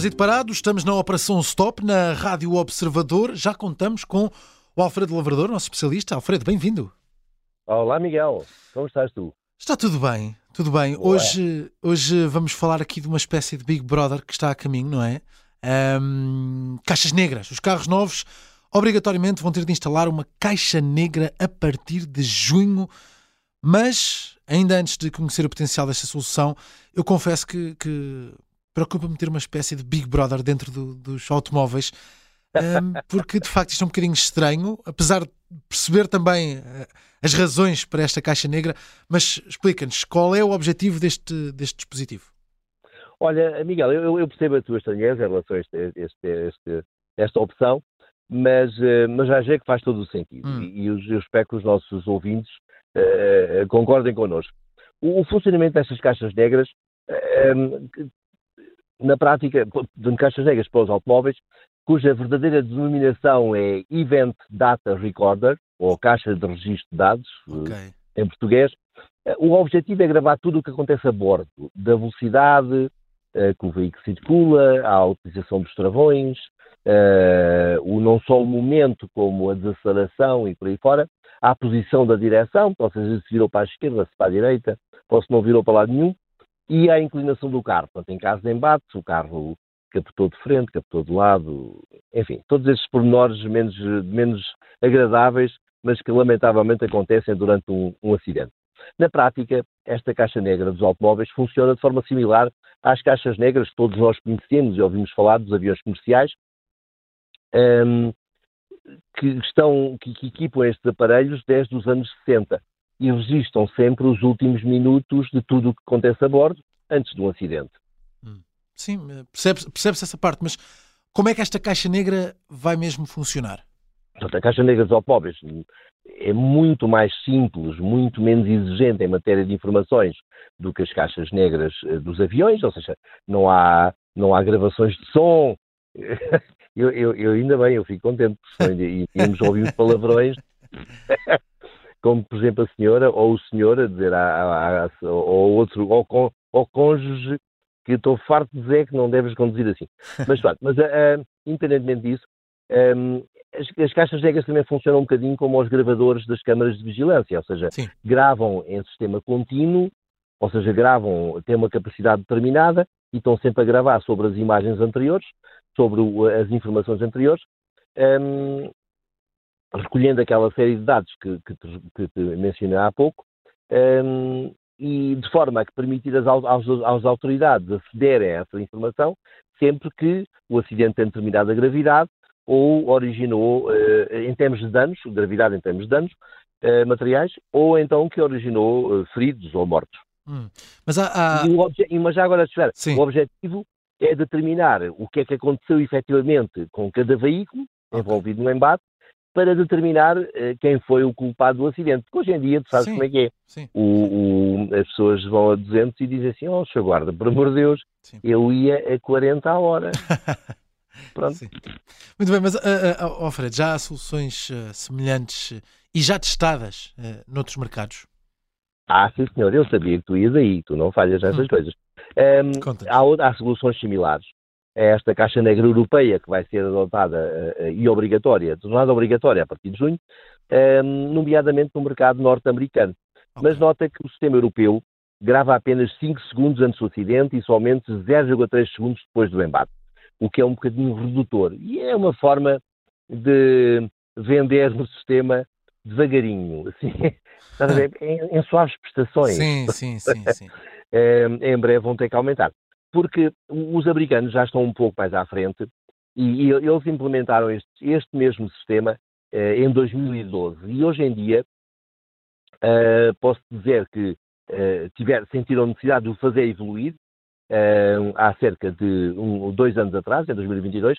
Trânsito parado, estamos na Operação Stop, na Rádio Observador. Já contamos com o Alfredo Lavrador, nosso especialista. Alfredo, bem-vindo. Olá, Miguel. Como estás tu? Está tudo bem, tudo bem. Hoje, hoje vamos falar aqui de uma espécie de Big Brother que está a caminho, não é? Um, caixas negras. Os carros novos obrigatoriamente vão ter de instalar uma caixa negra a partir de junho, mas ainda antes de conhecer o potencial desta solução, eu confesso que, que preocupa-me ter uma espécie de Big Brother dentro do, dos automóveis, um, porque de facto isto é um bocadinho estranho, apesar de perceber também uh, as razões para esta caixa negra, mas explica-nos qual é o objetivo deste, deste dispositivo. Olha, Miguel, eu, eu percebo a tua estranheza em relação a este, este, este, esta opção, mas, uh, mas já achei que faz todo o sentido hum. e, e eu, eu espero que os nossos ouvintes uh, concordem connosco. O, o, funcionamento destas caixas negras na prática, de caixas negras para os automóveis, cuja verdadeira denominação é Event Data Recorder, ou caixa de registro de dados, okay. em português. Eh, o objetivo é gravar tudo o que acontece a bordo, da velocidade uh, que o veículo circula, à utilização dos travões, o não só o momento, como a desaceleração e por aí fora, à posição da direção, ou seja, se virou para a esquerda, se para a direita, ou se não virou para lado nenhum, e à inclinação do carro. Portanto, em caso de embate, o carro captou de frente, captou de lado, enfim, todos esses pormenores menos, menos agradáveis, mas que lamentavelmente acontecem durante um, um acidente. Na prática, esta caixa negra dos automóveis funciona de forma similar às caixas negras que todos nós conhecemos e ouvimos falar dos aviões comerciais, um, que, estão, que, que equipam estes aparelhos desde os anos 60 e registram sempre os últimos minutos de tudo o que acontece a bordo antes de um acidente. Hum. Sim, percebe-se percebe essa parte, mas como é que esta caixa negra vai mesmo funcionar? Portanto, a caixa negra dos automóveis é muito mais simples, muito menos exigente em matéria de informações do que as caixas negras eh, dos aviões, ou seja, não há, não há gravações de som. Eu, eu, eu ainda bem, eu fico contente, porque íamos ouvir os palavrões como por exemplo a senhora ou o senhor a dizer a, a, a, ou outro, ou, com, ou cônjuge que estou farto de dizer que não deves conduzir assim. Mas, pronto, mas uh, independentemente disso, um, as, as, caixas negras também funcionam um bocadinho como os gravadores das câmaras de vigilância, ou seja, Sim. gravam em sistema contínuo, ou seja, gravam, têm uma capacidade determinada e estão sempre a gravar sobre as imagens anteriores, sobre o, as informações anteriores, um, recolhendo aquela série de dados que, que, te, que mencionei há pouco, um, e de forma a que permitir às, às, às, autoridades acederem a essa informação sempre que o acidente tem determinada gravidade ou originou, uh, em termos de danos, gravidade em termos de danos uh, materiais, ou então que originou uh, feridos ou mortos. Hum. Mas, há, há... Mas já agora, espera, o objetivo é determinar o que é que aconteceu efetivamente com cada veículo envolvido no embate para determinar uh, quem foi o culpado do acidente. Porque hoje em dia, tu sabes Sim. como é que é. O, o, as pessoas vão a 200 e dizem assim, oh, seu guarda, por amor de Deus, Sim. eu ia a 40 a hora. Pronto. Sim. Muito bem, mas, uh, uh, Fred, já há soluções uh, semelhantes e já testadas noutros mercados? Ah, sim senhor, eu sabia que tu ias aí, tu não falhas nessas hum. coisas. Um, há, há, soluções similares é esta Caixa Negra Europeia que vai ser adotada uh, e obrigatória, tornada obrigatória a partir de junho, uh, nomeadamente no mercado norte-americano. Okay. Mas nota que o sistema europeu grava apenas 5 segundos antes do acidente e somente 0,3 segundos depois do embate, o que é um bocadinho redutor. E é uma forma de vender no sistema devagarinho, assim, em, em suaves prestações. Sim, sim, sim. sim. em breve vão ter que aumentar porque os americanos já estão um pouco mais à frente e, e eles implementaram este, este mesmo sistema eh, em 2012 e hoje em dia eh, posso dizer que eh, tiver, sentiram necessidade de o fazer evoluir há cerca de um, dois anos atrás, em 2022,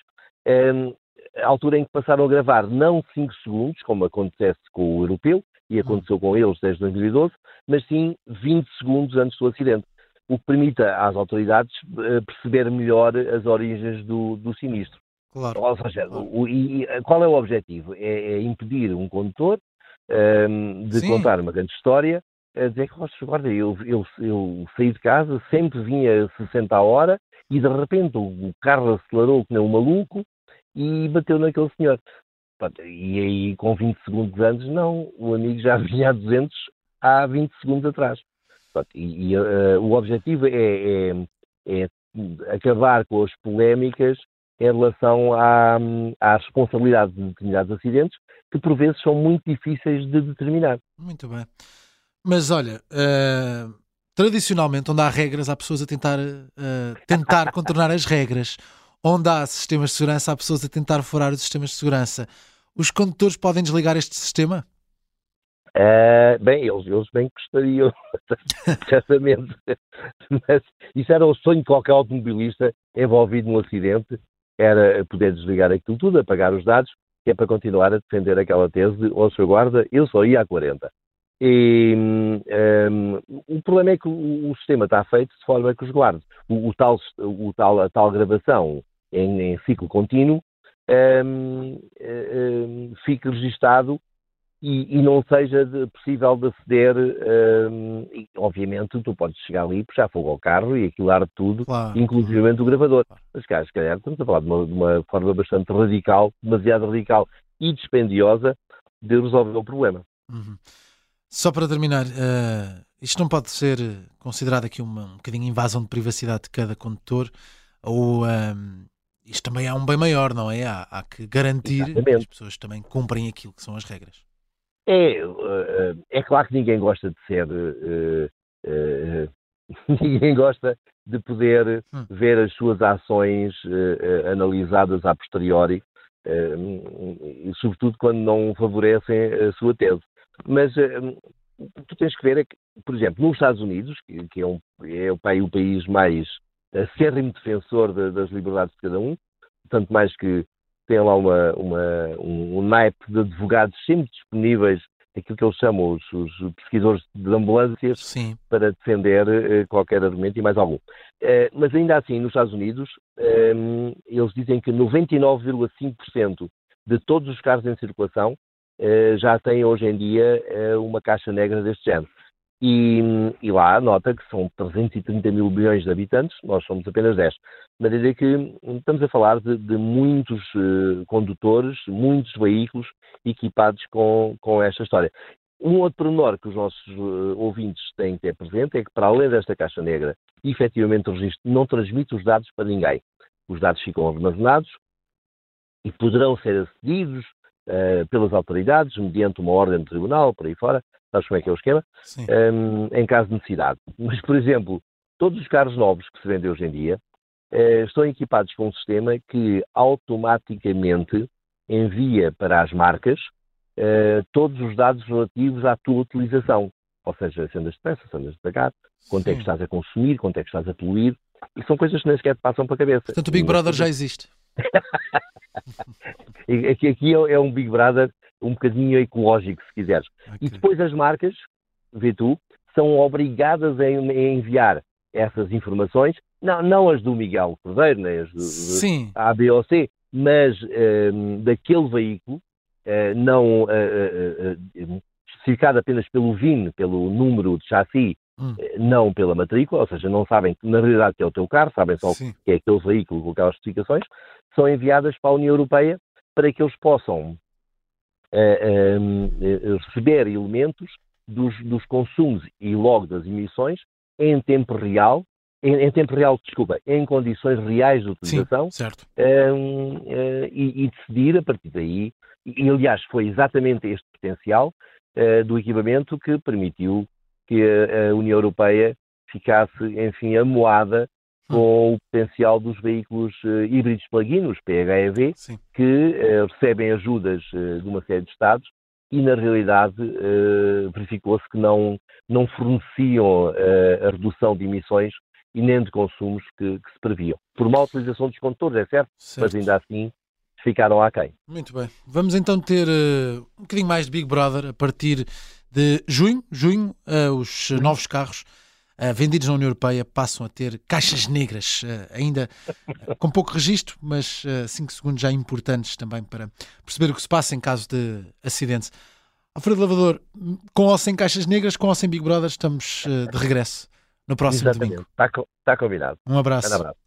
a altura em que passaram a gravar não 5 segundos, como acontece com o europeu, e aconteceu com eles desde 2012, mas sim 20 segundos antes do acidente o que permita às autoridades eh, perceber melhor as origens do, do sinistro. Claro. Ou seja, claro. O, e, qual é o objetivo? É, é impedir um condutor um, ehm, de Sim. contar uma grande história a dizer que, guarda, eu, eu, eu saí de casa, sempre vinha 60 a hora e de repente o carro acelerou que nem um maluco e bateu naquele senhor. E aí, com 20 segundos antes, não, o amigo já vinha a 200 há 20 segundos atrás. E, e uh, o objetivo é, é, é, acabar com as polémicas em relação à, à responsabilidade de determinados acidentes, que por vezes são muito difíceis de determinar. Muito bem. Mas olha, uh, tradicionalmente, onde há regras, há pessoas a tentar, uh, tentar contornar as regras. Onde há sistemas de segurança, há pessoas a tentar furar os sistemas de segurança. Os condutores podem desligar este sistema? Uh, bem, eles, eles bem gostariam, certamente. Mas isso era o sonho de qualquer automobilista envolvido num acidente, era poder desligar aquilo tudo, apagar os dados, que é para continuar a defender aquela tese de, oh, seu guarda, eu só ia a 40. E um, ehm, o problema é que o, o, sistema está feito de forma que os guardes, o, o, tal, o tal, a tal gravação em, em ciclo contínuo, um, ehm, um, ehm, fique registado e, e, não seja de, possível de aceder. Um, e, obviamente, tu podes chegar ali, puxar fogo ao carro e aquilo arde tudo, claro. inclusive o gravador. Mas, cá, se calhar, estamos a falar de uma, de uma, forma bastante radical, demasiado radical e dispendiosa de resolver o problema. Uhum. Só para terminar, uh, isto não pode ser considerado aqui uma, um bocadinho invasão de privacidade de cada condutor, ou um, isto também é um bem maior, não é? Há, há que garantir Exatamente. que as pessoas também cumprem aquilo que são as regras. É, uh, é claro que ninguém gosta de ser. Uh, ninguém gosta de poder hum. ver as suas ações analisadas a posteriori, e sobretudo quando não favorecem a sua tese. Mas tu tens que ver é que, por exemplo, nos Estados Unidos, que, que é, um, é o, o país mais acérrimo defensor de, das liberdades de cada um, tanto mais que tem lá uma, uma, um, um naipe de advogados sempre disponíveis, aquilo que eles chamam os, os pesquisadores de ambulâncias, Sim. para defender uh, qualquer argumento e mais algum. Uh, mas ainda assim, nos Estados Unidos, um, ehm, eles dizem que 99,5% de todos os carros em circulação uh, já têm hoje em dia uma caixa negra deste género. E, e, lá nota que são 330 mil bilhões de habitantes, nós somos apenas 10. De maneira que estamos a falar de, de muitos uh, condutores, muitos veículos equipados com, com esta história. Um outro pormenor que os nossos uh, ouvintes têm que ter presente é que, para além desta caixa negra, efetivamente o registro não transmite os dados para ninguém. Os dados ficam armazenados e poderão ser acedidos uh, pelas autoridades mediante uma ordem do tribunal, por aí fora, sabes como é que é o esquema? Um, em caso de necessidade. Mas, por exemplo, todos os carros novos que se vendem hoje em dia uh, estão equipados com um sistema que automaticamente envia para as marcas uh, todos os dados relativos à tua utilização. Ou seja, se andas depressa, se andas devagar, quanto Sim. é que estás a consumir, quanto é que estás a poluir. E são coisas que nem sequer te passam para a cabeça. Portanto, o Big Brother já existe. aqui, aqui é, é um Big Brother um bocadinho ecológico, se quiseres. Okay. E depois as marcas, vê tu, são obrigadas a enviar essas informações, não, não as do Miguel Cordeiro, nem as do, Sim. A, B ou C, mas um, daquele veículo, uh, não uh, especificado apenas pelo VIN, pelo número de chassi, hum. não pela matrícula, ou seja, não sabem na realidade que é o teu carro, sabem só Sim. que é aquele veículo com aquelas especificações, são enviadas para a União Europeia para que eles possam receber elementos dos, dos, consumos e logo das emissões em tempo real, em, em, tempo real, desculpa, em condições reais de utilização Sim, certo. uh, e, e, decidir a partir daí, e, aliás foi exatamente este potencial uh, do equipamento que permitiu que a, a União Europeia ficasse, enfim, amoada com o potencial dos veículos uh, híbridos plug-in, os PHEV, Sim. que uh, recebem ajudas uh, de uma série de Estados e, na realidade, verificou-se que não, não forneciam a redução de emissões e nem de consumos que, que, se previam. Por má utilização dos condutores, é certo, certo. mas ainda assim ficaram aquém. Muito bem. Vamos então ter um bocadinho mais de Big Brother a partir de junho, junho os novos carros uh, vendidos na União Europeia passam a ter caixas negras, uh, ainda com pouco registro, mas 5 segundos já importantes também para perceber o que se passa em caso de acidentes. Alfredo Lavador, com ou sem caixas negras, com ou sem Big Brother, estamos de regresso no próximo Exatamente. domingo. Está, está combinado. Um abraço. Um abraço.